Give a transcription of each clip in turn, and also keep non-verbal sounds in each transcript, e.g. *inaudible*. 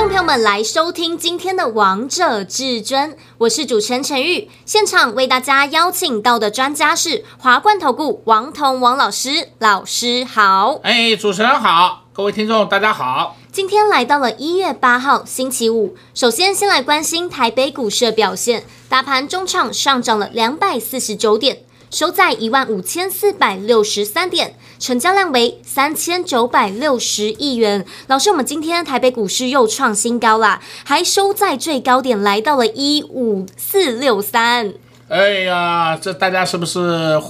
众朋友们来收听今天的《王者至尊》，我是主持人陈玉。现场为大家邀请到的专家是华冠投顾王彤王老师，老师好。哎，主持人好，各位听众大家好。今天来到了一月八号星期五，首先先来关心台北股市的表现，大盘中场上涨了两百四十九点，收在一万五千四百六十三点，成交量为三千九百六十亿元。老师，我们今天台北股市又创新高啦，还收在最高点来到了一五四六三。哎呀，这大家是不是？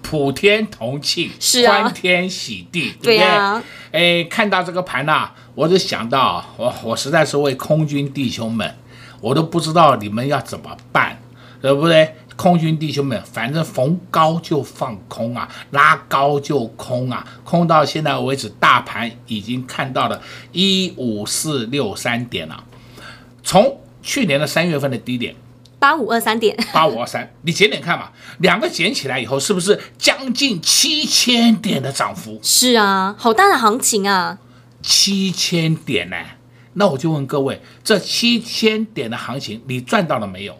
普天同庆，是啊，欢天喜地，对不对？对啊，哎，看到这个盘呐、啊，我就想到，我我实在是为空军弟兄们，我都不知道你们要怎么办，对不对？空军弟兄们，反正逢高就放空啊，拉高就空啊，空到现在为止，大盘已经看到了一五四六三点了，从去年的三月份的低点。八五二三点，*laughs* 八五二三，你减点看嘛，两个减起来以后，是不是将近七千点的涨幅？是啊，好大的行情啊！七千点呢？那我就问各位，这七千点的行情，你赚到了没有？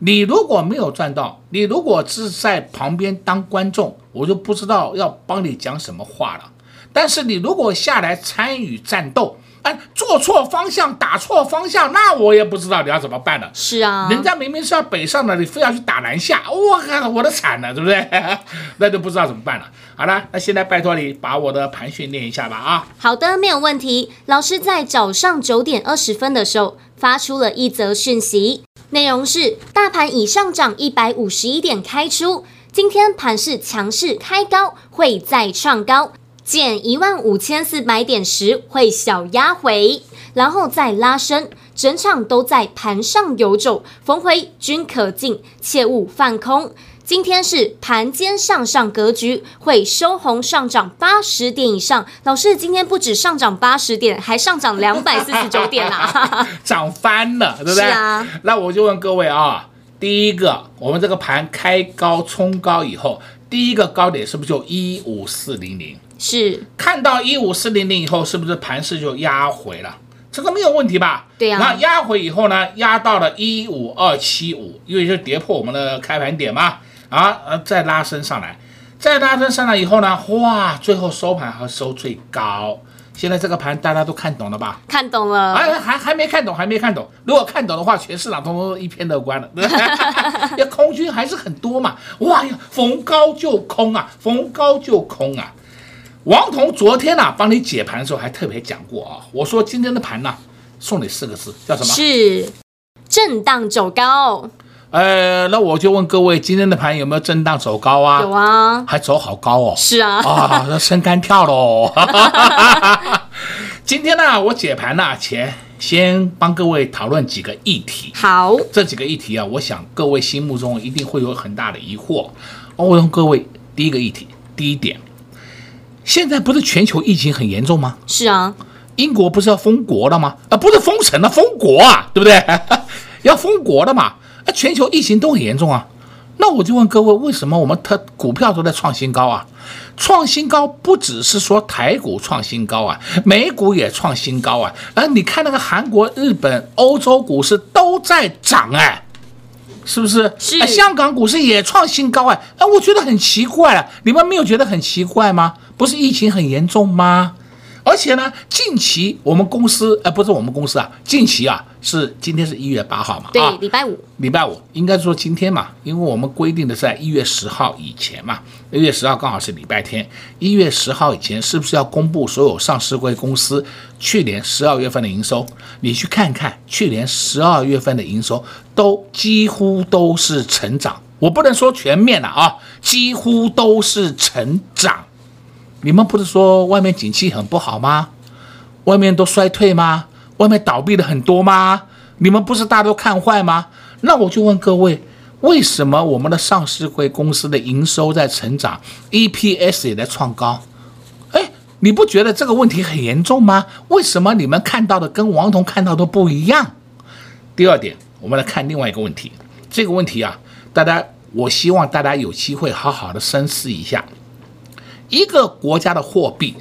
你如果没有赚到，你如果是在旁边当观众，我就不知道要帮你讲什么话了。但是你如果下来参与战斗，哎，做错方向，打错方向，那我也不知道你要怎么办了。是啊，人家明明是要北上的，你非要去打南下，我靠，我的惨了，对不对？*laughs* 那就不知道怎么办了。好了，那现在拜托你把我的盘训练一下吧啊。好的，没有问题。老师在早上九点二十分的时候发出了一则讯息，内容是：大盘已上涨一百五十一点开出，今天盘势强势开高，会再创高。减一万五千四百点时会小压回，然后再拉升，整场都在盘上游走，逢回均可进，切勿放空。今天是盘间向上格局，会收红上涨八十点以上。老师今天不止上涨八十点，还上涨两百四十九点啊，*laughs* 涨翻了，对不对？是啊。那我就问各位啊，第一个，我们这个盘开高冲高以后，第一个高点是不是就一五四零零？是看到一五四零零以后，是不是盘势就压回了？这个没有问题吧？对呀、啊。那压回以后呢？压到了一五二七五，因为就跌破我们的开盘点嘛。啊，呃，再拉升上来，再拉升上来以后呢？哇，最后收盘还收最高。现在这个盘大家都看懂了吧？看懂了。哎，还还没看懂，还没看懂。如果看懂的话，全市场通通一片乐观了。*laughs* 那空军还是很多嘛？哇呀，逢高就空啊，逢高就空啊。王彤昨天呐、啊，帮你解盘的时候还特别讲过啊，我说今天的盘呢，送你四个字，叫什么？是震荡走高。呃，那我就问各位，今天的盘有没有震荡走高啊？有啊，还走好高哦。是啊，啊，那升杆跳喽。*laughs* 今天呢，我解盘呢前先帮各位讨论几个议题。好，这几个议题啊，我想各位心目中一定会有很大的疑惑。我问各位，第一个议题，第一点。现在不是全球疫情很严重吗？是啊，英国不是要封国了吗？啊，不是封城了，封国啊，对不对？*laughs* 要封国了嘛？啊，全球疫情都很严重啊。那我就问各位，为什么我们特股票都在创新高啊？创新高不只是说台股创新高啊，美股也创新高啊。啊，你看那个韩国、日本、欧洲股市都在涨哎。是不是？是、哎。香港股市也创新高哎，哎，我觉得很奇怪啊，你们没有觉得很奇怪吗？不是疫情很严重吗？而且呢，近期我们公司，呃，不是我们公司啊，近期啊是今天是一月八号嘛，对，礼拜五，礼拜五应该说今天嘛，因为我们规定的在一月十号以前嘛，一月十号刚好是礼拜天，一月十号以前是不是要公布所有上市柜公司去年十二月份的营收？你去看看，去年十二月份的营收都几乎都是成长，我不能说全面了啊，几乎都是成长。你们不是说外面景气很不好吗？外面都衰退吗？外面倒闭的很多吗？你们不是大都看坏吗？那我就问各位，为什么我们的上市会公司的营收在成长，EPS 也在创高？哎，你不觉得这个问题很严重吗？为什么你们看到的跟王彤看到的不一样？第二点，我们来看另外一个问题。这个问题啊，大家，我希望大家有机会好好的深思一下。一个国家的货币，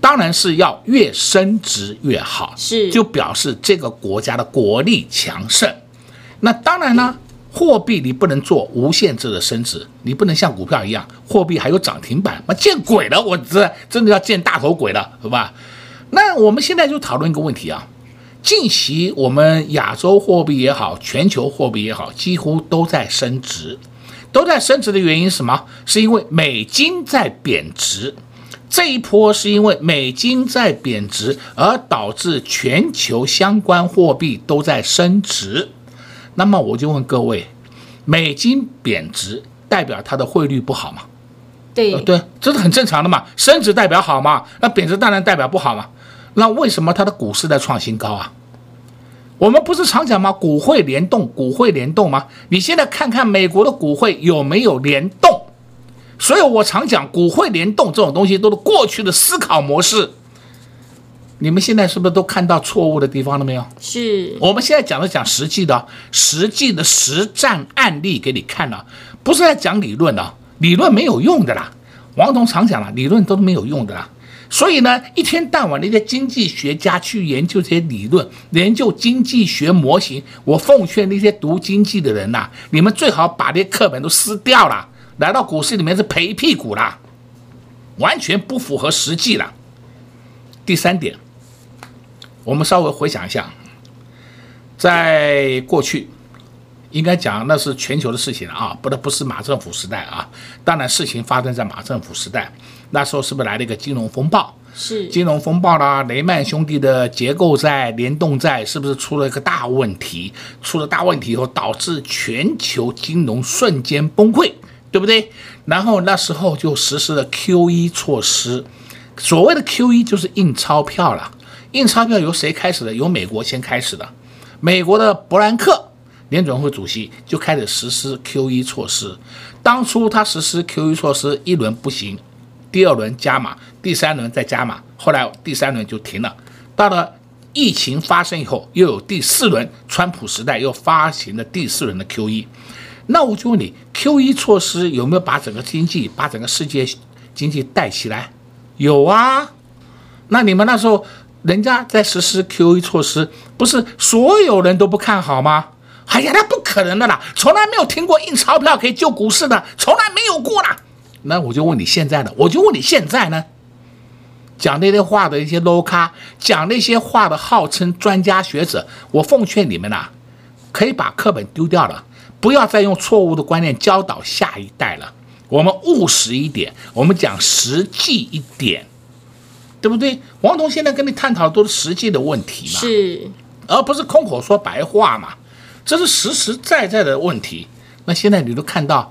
当然是要越升值越好，是就表示这个国家的国力强盛。那当然呢，货币你不能做无限制的升值，你不能像股票一样，货币还有涨停板，那见鬼了！我这真的要见大头鬼了，好吧？那我们现在就讨论一个问题啊。近期我们亚洲货币也好，全球货币也好，几乎都在升值，都在升值的原因是什么？是因为美金在贬值，这一波是因为美金在贬值而导致全球相关货币都在升值。那么我就问各位，美金贬值代表它的汇率不好吗？对，呃，对，这是很正常的嘛。升值代表好嘛？那贬值当然代表不好嘛。那为什么它的股市在创新高啊？我们不是常讲吗？股会联动，股会联动吗？你现在看看美国的股会有没有联动？所以我常讲股会联动这种东西都是过去的思考模式。你们现在是不是都看到错误的地方了没有？是。我们现在讲的讲实际的，实际的实战案例给你看了，不是在讲理论的，理论没有用的啦。王彤常讲了，理论都没有用的啦。所以呢，一天到晚那些经济学家去研究这些理论，研究经济学模型。我奉劝那些读经济的人呐、你们最好把这些课本都撕掉了，来到股市里面是赔屁股了，完全不符合实际了。第三点，我们稍微回想一下，在过去，应该讲那是全球的事情啊，不，不是马政府时代啊。当然，事情发生在马政府时代。那时候是不是来了一个金融风暴？是金融风暴啦，雷曼兄弟的结构债、联动债是不是出了一个大问题？出了大问题以后，导致全球金融瞬间崩溃，对不对？然后那时候就实施了 QE 措施。所谓的 QE 就是印钞票了。印钞票由谁开始的？由美国先开始的。美国的伯南克联准会主席就开始实施 QE 措施。当初他实施 QE 措施一轮不行。第二轮加码，第三轮再加码，后来第三轮就停了。到了疫情发生以后，又有第四轮，川普时代又发行了第四轮的 QE。那我就问你，QE 措施有没有把整个经济、把整个世界经济带起来？有啊。那你们那时候人家在实施 QE 措施，不是所有人都不看好吗？哎呀，那不可能的啦，从来没有听过印钞票可以救股市的，从来没有过啦。那我就问你现在呢？我就问你现在呢？讲那些话的一些 low 咖，讲那些话的号称专家学者，我奉劝你们呐、啊，可以把课本丢掉了，不要再用错误的观念教导下一代了。我们务实一点，我们讲实际一点，对不对？王彤现在跟你探讨的都是实际的问题嘛，是，而不是空口说白话嘛，这是实实在在的问题。那现在你都看到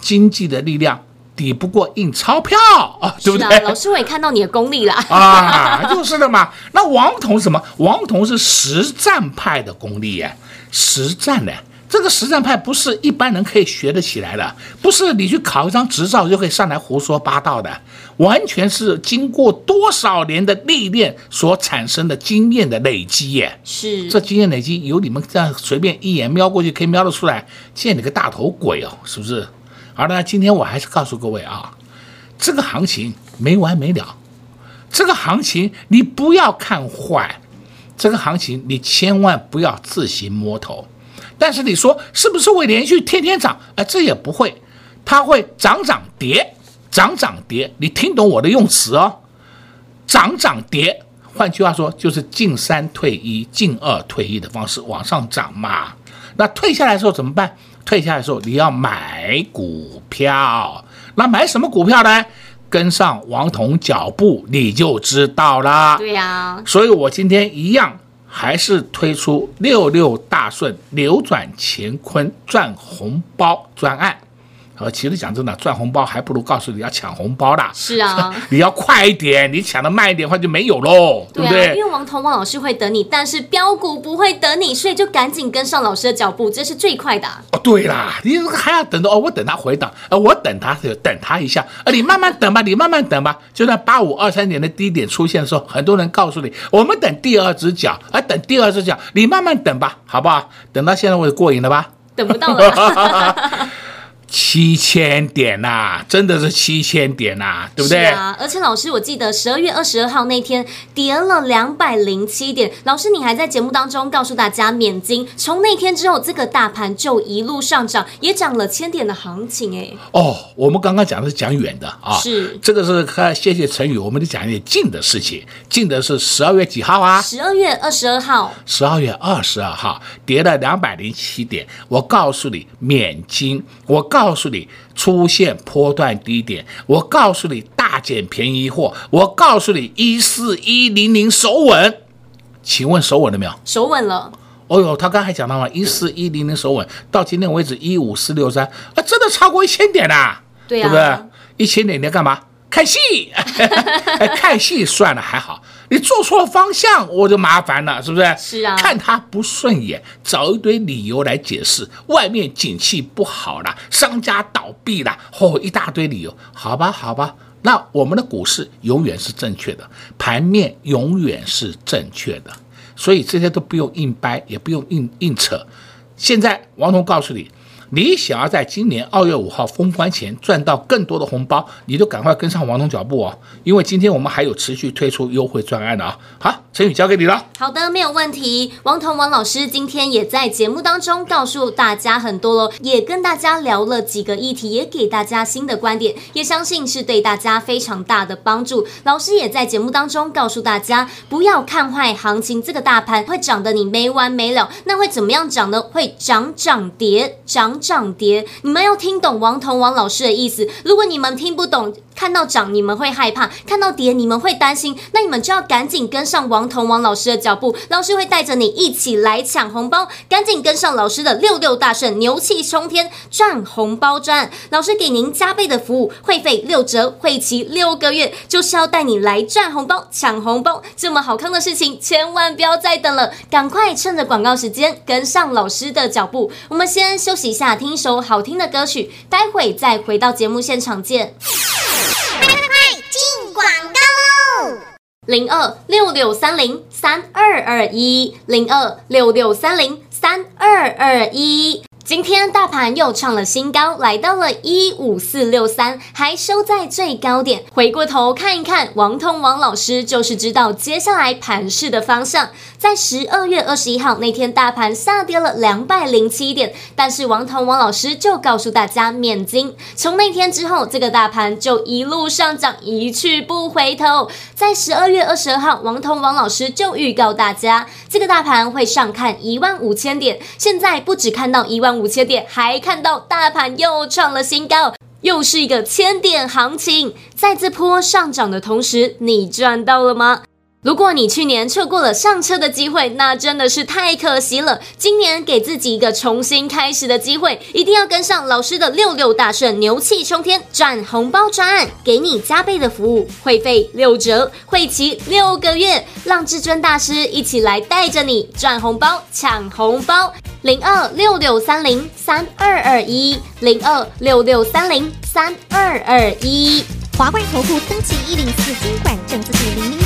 经济的力量。抵不过印钞票啊，对不对？老师，我也看到你的功力了 *laughs* 啊，就是的嘛。那王彤什么？王彤是实战派的功力耶，实战的这个实战派不是一般人可以学得起来的，不是你去考一张执照就可以上来胡说八道的，完全是经过多少年的历练所产生的经验的累积耶。是，这经验累积由你们这样随便一眼瞄过去可以瞄得出来，见你个大头鬼哦，是不是？好的，今天我还是告诉各位啊，这个行情没完没了，这个行情你不要看坏，这个行情你千万不要自行摸头。但是你说是不是会连续天天涨？哎，这也不会，它会涨涨跌，涨涨跌。你听懂我的用词哦，涨涨跌。换句话说，就是进三退一，进二退一的方式往上涨嘛。那退下来的时候怎么办？退下来的时候，你要买股票，那买什么股票呢？跟上王彤脚步，你就知道啦。对呀，所以我今天一样还是推出六六大顺、扭转乾坤赚红包专案，呃，其实讲真的，赚红包还不如告诉你要抢红包啦。是啊，*laughs* 你要快一点，你抢的慢一点的话就没有喽，对不对？因为王彤王老师会等你，但是标股不会等你，所以就赶紧跟上老师的脚步，这是最快的。哦，对啦，你还要等着哦，我等他回档，呃，我等他等他一下，呃，你慢慢等吧，你慢慢等吧。就在八五二三年的低点出现的时候，很多人告诉你，我们等第二只脚，啊，等第二只脚，你慢慢等吧，好不好？等到现在我就过瘾了吧？等不到了。*laughs* 七千点呐、啊，真的是七千点呐、啊，对不对？是啊，而且老师，我记得十二月二十二号那天跌了两百零七点，老师你还在节目当中告诉大家免金，从那天之后，这个大盘就一路上涨，也涨了千点的行情哎。哦，我们刚刚讲的是讲远的啊，是这个是看谢谢陈宇，我们就讲一点近的事情，近的是十二月几号啊？十二月二十二号。十二月二十二号跌了两百零七点，我告诉你免金，我。告诉你出现波段低点，我告诉你大捡便宜货，我告诉你一四一零零守稳，请问守稳了没有？守稳了。哦呦，他刚才讲到了一四一零零守稳，到今天为止一五四六三，啊，真的超过一千点啦，对啊，对不对？一千点你要干嘛？看戏，*laughs* *laughs* 看戏算了还好，你做错了方向我就麻烦了，是不是？是啊，看他不顺眼，找一堆理由来解释，外面景气不好了，商家倒闭了，哦，一大堆理由，好吧，好吧，那我们的股市永远是正确的，盘面永远是正确的，所以这些都不用硬掰，也不用硬硬扯。现在王彤告诉你。你想要在今年二月五号封关前赚到更多的红包，你就赶快跟上王彤脚步哦，因为今天我们还有持续推出优惠专案的啊。好，陈宇交给你了。好的，没有问题。王彤王老师今天也在节目当中告诉大家很多喽，也跟大家聊了几个议题，也给大家新的观点，也相信是对大家非常大的帮助。老师也在节目当中告诉大家，不要看坏行情，这个大盘会涨得你没完没了。那会怎么样涨呢？会涨涨跌涨。涨跌，你们要听懂王彤王老师的意思。如果你们听不懂，看到涨你们会害怕，看到跌你们会担心，那你们就要赶紧跟上王彤王老师的脚步。老师会带着你一起来抢红包，赶紧跟上老师的六六大顺，牛气冲天赚红包赚。老师给您加倍的服务，会费六折，会期六个月，就是要带你来赚红包、抢红包。这么好康的事情，千万不要再等了，赶快趁着广告时间跟上老师的脚步。我们先休息一下，听一首好听的歌曲，待会再回到节目现场见。快快快进广告喽！零二六六三零三二二一，零二六六三零三二二一。今天大盘又创了新高，来到了一五四六三，还收在最高点。回过头看一看，王通王老师就是知道接下来盘势的方向。在十二月二十一号那天，大盘下跌了两百零七点，但是王彤王老师就告诉大家免惊。从那天之后，这个大盘就一路上涨，一去不回头。在十二月二十二号，王彤王老师就预告大家，这个大盘会上看一万五千点。现在不只看到一万五千点，还看到大盘又创了新高，又是一个千点行情。在这波上涨的同时，你赚到了吗？如果你去年错过了上车的机会，那真的是太可惜了。今年给自己一个重新开始的机会，一定要跟上老师的六六大顺，牛气冲天，赚红包专案，给你加倍的服务，会费六折，会期六个月，让至尊大师一起来带着你赚红包、抢红包。零二六六三零三二二一，零二六六三零三二二一。华冠投顾登记一零四金管证字第零零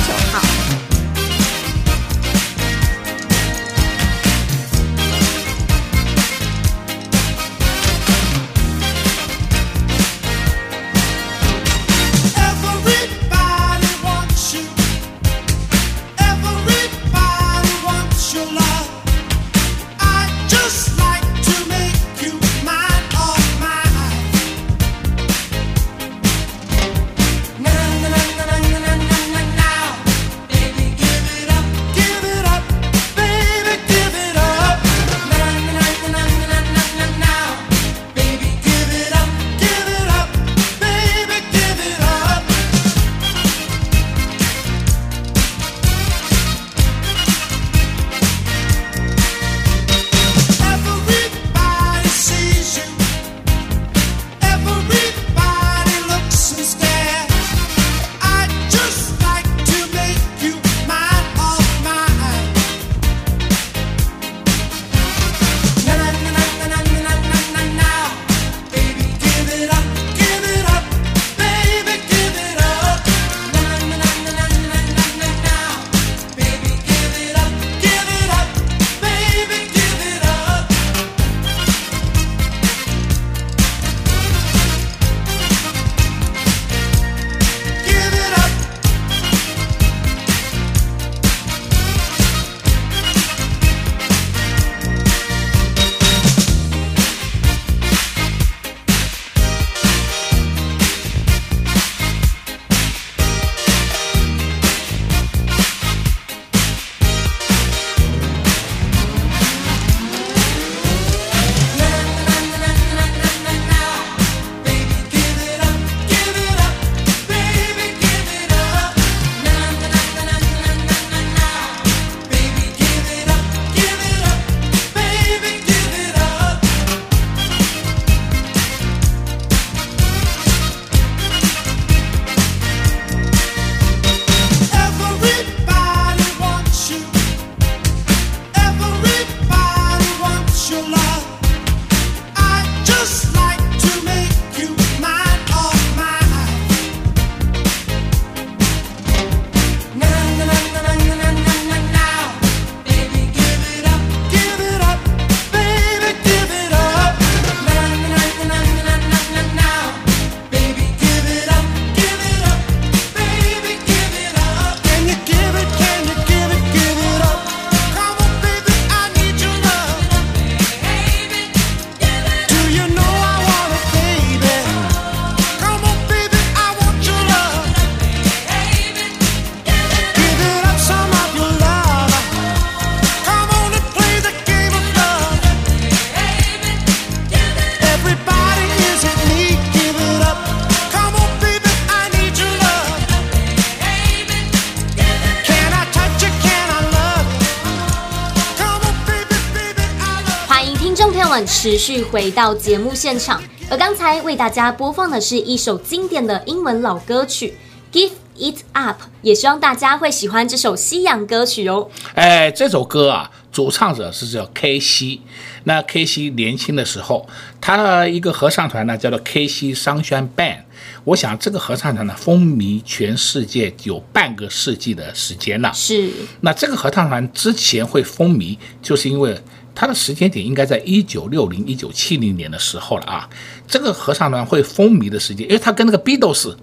持续回到节目现场，而刚才为大家播放的是一首经典的英文老歌曲《Give It Up》，也希望大家会喜欢这首西洋歌曲哦。哎，这首歌啊，主唱者是叫 K.C。那 K.C 年轻的时候，他的一个合唱团呢叫做 K.C Sunshine Band。我想这个合唱团呢风靡全世界有半个世纪的时间了。是。那这个合唱团之前会风靡，就是因为。它的时间点应该在一九六零、一九七零年的时候了啊。这个合唱团会风靡的时间，因为它跟那个 Beatles、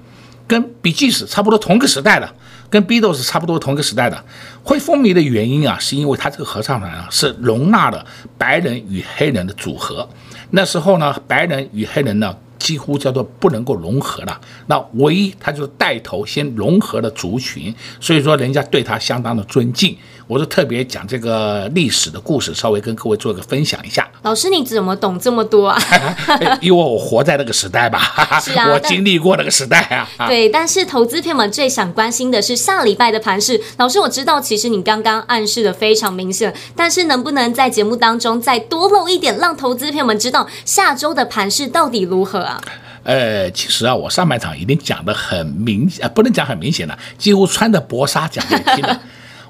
跟 Bee Gees 差不多同个时代的，跟 Beatles 差不多同个时代的，会风靡的原因啊，是因为它这个合唱团啊是容纳了白人与黑人的组合。那时候呢，白人与黑人呢几乎叫做不能够融合了。那唯一他就是带头先融合了族群，所以说人家对他相当的尊敬。我就特别讲这个历史的故事，稍微跟各位做个分享一下。*laughs* 老师，你怎么懂这么多啊？*laughs* 因为我活在那个时代吧，*laughs* 是啊，我经历过那个时代啊。对，但是投资朋友们最想关心的是下礼拜的盘势。老师，我知道其实你刚刚暗示的非常明显，但是能不能在节目当中再多露一点，让投资朋友们知道下周的盘势到底如何啊？呃，其实啊，我上半场已经讲得很明，呃，不能讲很明显了，几乎穿着薄纱讲给你听了。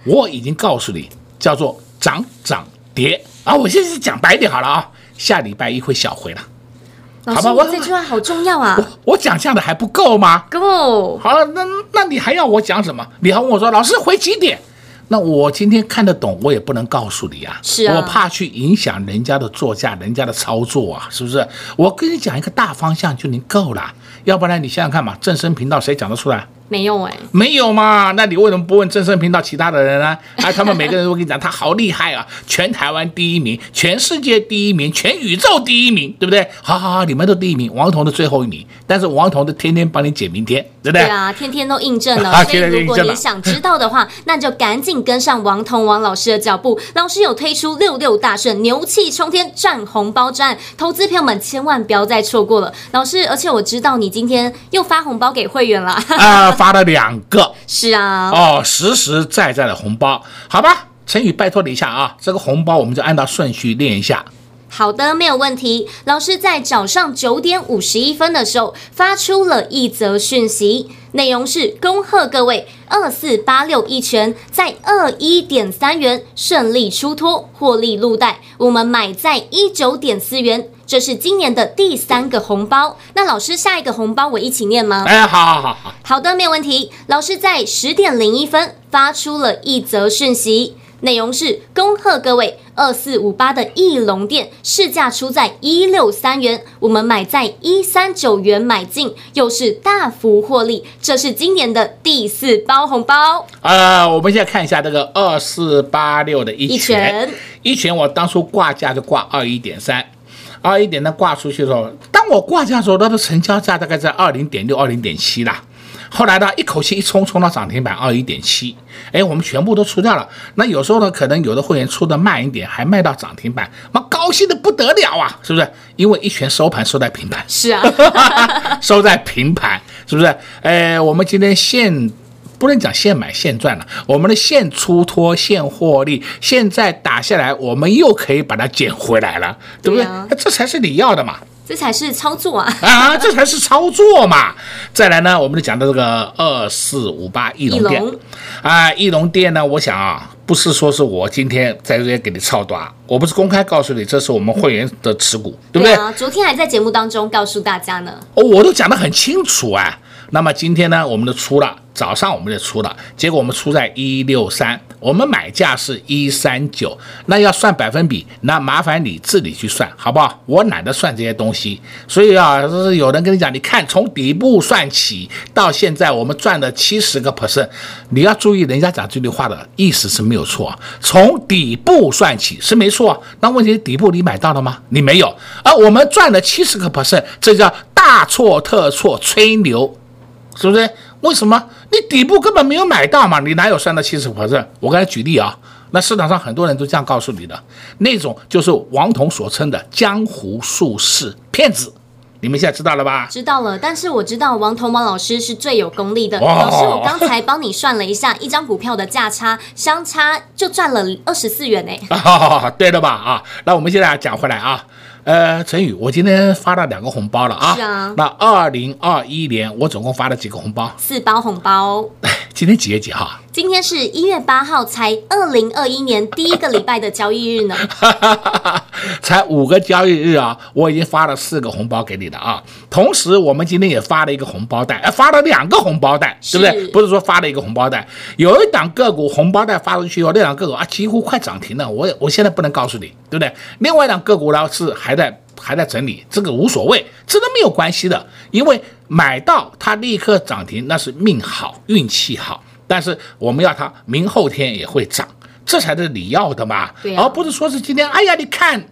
我已经告诉你，叫做涨涨跌啊！我现在是讲白一点好了啊，下礼拜一会小回了，好吧？我这句话好重要啊！我我讲这样的还不够吗？够。好了，那那你还要我讲什么？你还问我说，老师回几点？那我今天看得懂，我也不能告诉你啊，是啊，我怕去影响人家的座驾，人家的操作啊，是不是？我跟你讲一个大方向就能够了，要不然你想想看嘛，正声频道谁讲得出来？没有哎，没有嘛？那你为什么不问正声频道其他的人呢？啊，*laughs* 他们每个人都跟你讲，他好厉害啊，全台湾第一名，全世界第一名，全宇宙第一名，对不对？好好好，你们都第一名，王彤的最后一名，但是王彤的天天帮你解明天，对不对？对啊，天天都印证了。所以如果你想知道的话，*laughs* 那就赶紧跟上王彤王老师的脚步。老师有推出六六大顺，牛气冲天，赚红包赚，投资朋友们千万不要再错过了。老师，而且我知道你今天又发红包给会员了。*laughs* 啊。发了两个，是啊，哦，实实在在的红包，好吧，陈宇，拜托你一下啊，这个红包我们就按照顺序念一下。好的，没有问题。老师在早上九点五十一分的时候发出了一则讯息，内容是恭贺各位二四八六一拳在二一点三元顺利出脱，获利入袋，我们买在一九点四元。这是今年的第三个红包，那老师下一个红包我一起念吗？哎，好好好好，好的，没有问题。老师在十点零一分发出了一则讯息，内容是恭贺各位二四五八的翼龙店市价出在一六三元，我们买在一三九元买进，又是大幅获利，这是今年的第四包红包。呃，我们现在看一下这个二四八六的一拳，一拳我当初挂价就挂二一点三。二一点呢挂出去的时候，当我挂价的时候，它的成交价大概在二零点六、二零点七啦。后来呢，一口气一冲冲到涨停板二一点七，哎，我们全部都出掉了。那有时候呢，可能有的会员出的慢一点，还卖到涨停板，妈高兴的不得了啊，是不是？因为一拳收盘收在平盘，是啊，*laughs* 收在平盘，是不是？哎，我们今天现。不能讲现买现赚了，我们的现出脱现获利，现在打下来，我们又可以把它捡回来了，对不对？啊、这才是你要的嘛，这才是操作啊！啊，这才是操作嘛！再来呢，我们就讲到这个二四五八翼龙店啊，翼龙店呢，我想啊，不是说是我今天在这边给你操短，我不是公开告诉你，这是我们会员的持股，对不对？对啊，昨天还在节目当中告诉大家呢，哦，我都讲得很清楚啊。那么今天呢，我们就出了，早上我们就出了，结果我们出在一六三，我们买价是一三九，那要算百分比，那麻烦你自己去算，好不好？我懒得算这些东西，所以啊，就是有人跟你讲，你看从底部算起到现在，我们赚了七十个 percent，你要注意，人家讲这句话的意思是没有错，从底部算起是没错，那问题是底部你买到了吗？你没有，而我们赚了七十个 percent，这叫大错特错，吹牛。是不是？为什么你底部根本没有买到嘛？你哪有算到七十 percent？我刚才举例啊，那市场上很多人都这样告诉你的，那种就是王彤所称的江湖术士骗子，你们现在知道了吧？知道了，但是我知道王彤王老师是最有功力的。老师，我刚才帮你算了一下，一张股票的价差相差就赚了二十四元呢。啊，*laughs* 对的吧？啊，那我们现在讲回来啊。呃，陈宇，我今天发了两个红包了啊。是啊。那二零二一年我总共发了几个红包？四包红包。*laughs* 今天几月几号？今天是一月八号，才二零二一年第一个礼拜的交易日呢。*laughs* 才五个交易日啊，我已经发了四个红包给你了啊。同时，我们今天也发了一个红包袋，呃，发了两个红包袋，对不对？不是说发了一个红包袋，有一档个股红包袋发出去以后，那档个股啊几乎快涨停了。我也我现在不能告诉你，对不对？另外一档个股呢是还在还在整理，这个无所谓，这个没有关系的，因为买到它立刻涨停那是命好运气好，但是我们要它明后天也会涨，这才是你要的嘛，而不是说是今天哎呀你看。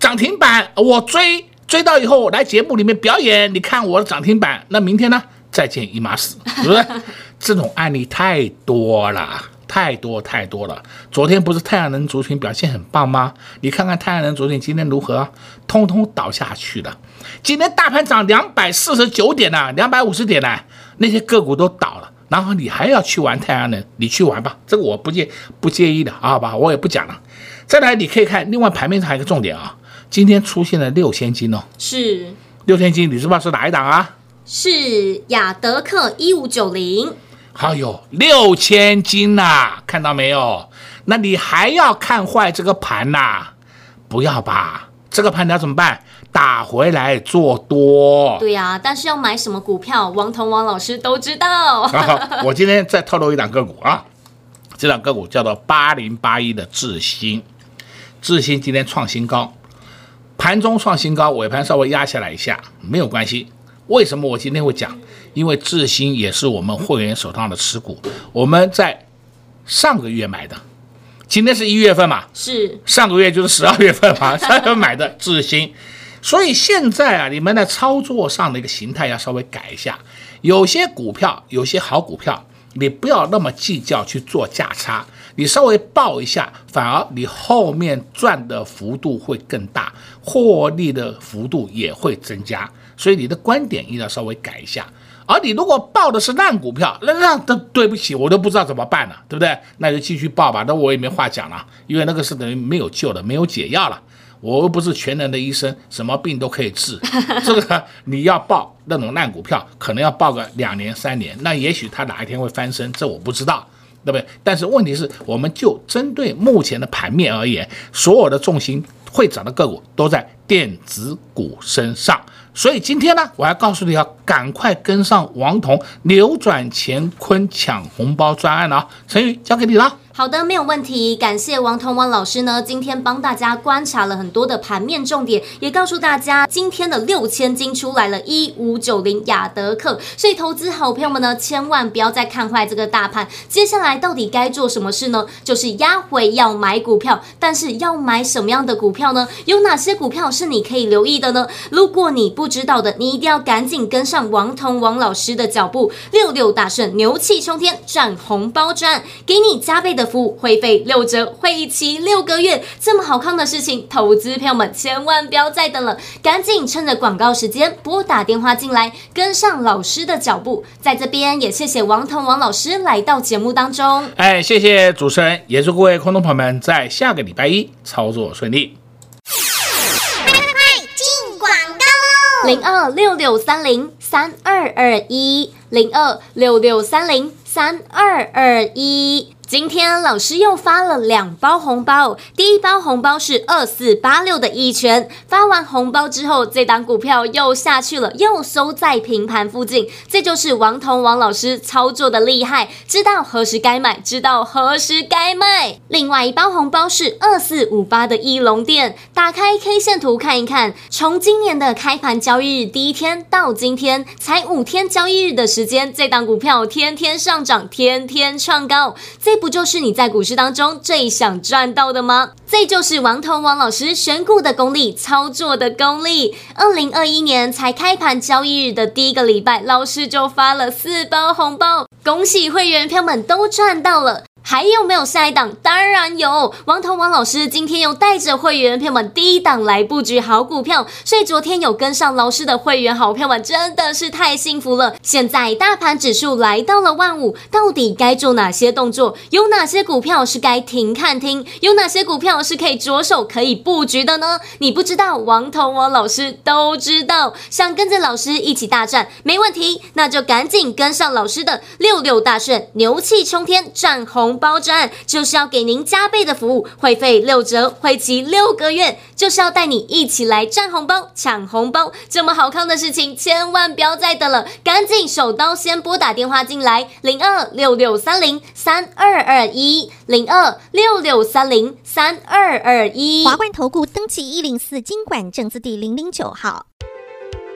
涨停板，我追追到以后来节目里面表演，你看我的涨停板。那明天呢？再见一码死，是不是？这种案例太多了，太多太多了。昨天不是太阳能族群表现很棒吗？你看看太阳能族群今天如何？通通倒下去了。今天大盘涨两百四十九点呢，两百五十点呢，那些个股都倒了。然后你还要去玩太阳能，你去玩吧，这个我不介不介意的，好吧？我也不讲了。再来，你可以看另外盘面上还有一个重点啊。今天出现了六千金哦，是六千金，你知不知道是哪一档啊？是雅德克一五九零。好哟，六千斤呐、啊，看到没有？那你还要看坏这个盘呐、啊？不要吧，这个盘你要怎么办？打回来做多。对呀、啊，但是要买什么股票，王彤王老师都知道。好，我今天再透露一档个股啊，这档个股叫做八零八一的智新，智新今天创新高。盘中创新高，尾盘稍微压下来一下，没有关系。为什么我今天会讲？因为智新也是我们会员手上的持股，我们在上个月买的，今天是一月份嘛，是上个月就是十二月份嘛，*laughs* 上个月买的智新，所以现在啊，你们的操作上的一个形态要稍微改一下，有些股票，有些好股票。你不要那么计较去做价差，你稍微报一下，反而你后面赚的幅度会更大，获利的幅度也会增加。所以你的观点一定要稍微改一下。而你如果报的是烂股票，那那都对不起，我都不知道怎么办了，对不对？那就继续报吧，那我也没话讲了，因为那个是等于没有救的，没有解药了。我又不是全能的医生，什么病都可以治。*laughs* 这个你要报那种烂股票，可能要报个两年三年，那也许他哪一天会翻身，这我不知道，对不对？但是问题是，我们就针对目前的盘面而言，所有的重心会涨的个股都在电子股身上。所以今天呢，我要告诉你要赶快跟上王彤扭转乾坤抢红包专案了啊！成语交给你了。好的，没有问题。感谢王彤王老师呢，今天帮大家观察了很多的盘面重点，也告诉大家今天的六千金出来了，一五九零亚德克。所以投资好朋友们呢，千万不要再看坏这个大盘。接下来到底该做什么事呢？就是压回要买股票，但是要买什么样的股票呢？有哪些股票是你可以留意的呢？如果你不知道的，你一定要赶紧跟上王彤王老师的脚步，六六大顺，牛气冲天，赚红包赚，给你加倍的。付会费六折，会期六个月，这么好康的事情，投资朋友们千万不要再等了，赶紧趁着广告时间拨打电话进来，跟上老师的脚步。在这边也谢谢王腾王老师来到节目当中。哎，谢谢主持人，也祝各位观众朋友们在下个礼拜一操作顺利。快进广告喽！零二六六三零三二二一，零二六六三零三二二一。今天老师又发了两包红包，第一包红包是二四八六的一拳，发完红包之后，这档股票又下去了，又收在平盘附近，这就是王彤王老师操作的厉害，知道何时该买，知道何时该卖。另外一包红包是二四五八的一龙电，打开 K 线图看一看，从今年的开盘交易日第一天到今天，才五天交易日的时间，这档股票天天上涨，天天创高，这。不就是你在股市当中最想赚到的吗？这就是王彤王老师选股的功力，操作的功力。二零二一年才开盘交易日的第一个礼拜，老师就发了四包红包，恭喜会员票们都赚到了。还有没有下一档？当然有，王彤王老师今天又带着会员朋友们第一档来布局好股票，所以昨天有跟上老师的会员好朋友们真的是太幸福了。现在大盘指数来到了万五，到底该做哪些动作？有哪些股票是该停看听？有哪些股票是可以着手可以布局的呢？你不知道，王彤王老师都知道。想跟着老师一起大战，没问题，那就赶紧跟上老师的六六大顺，牛气冲天，战红。红包赚就是要给您加倍的服务，会费六折，会期六个月，就是要带你一起来赚红包、抢红包，这么好康的事情，千万不要再等了，赶紧手刀先拨打电话进来，零二六六三零三二二一，零二六六三零三二二一，华冠投顾登记一零四经管证字第零零九号。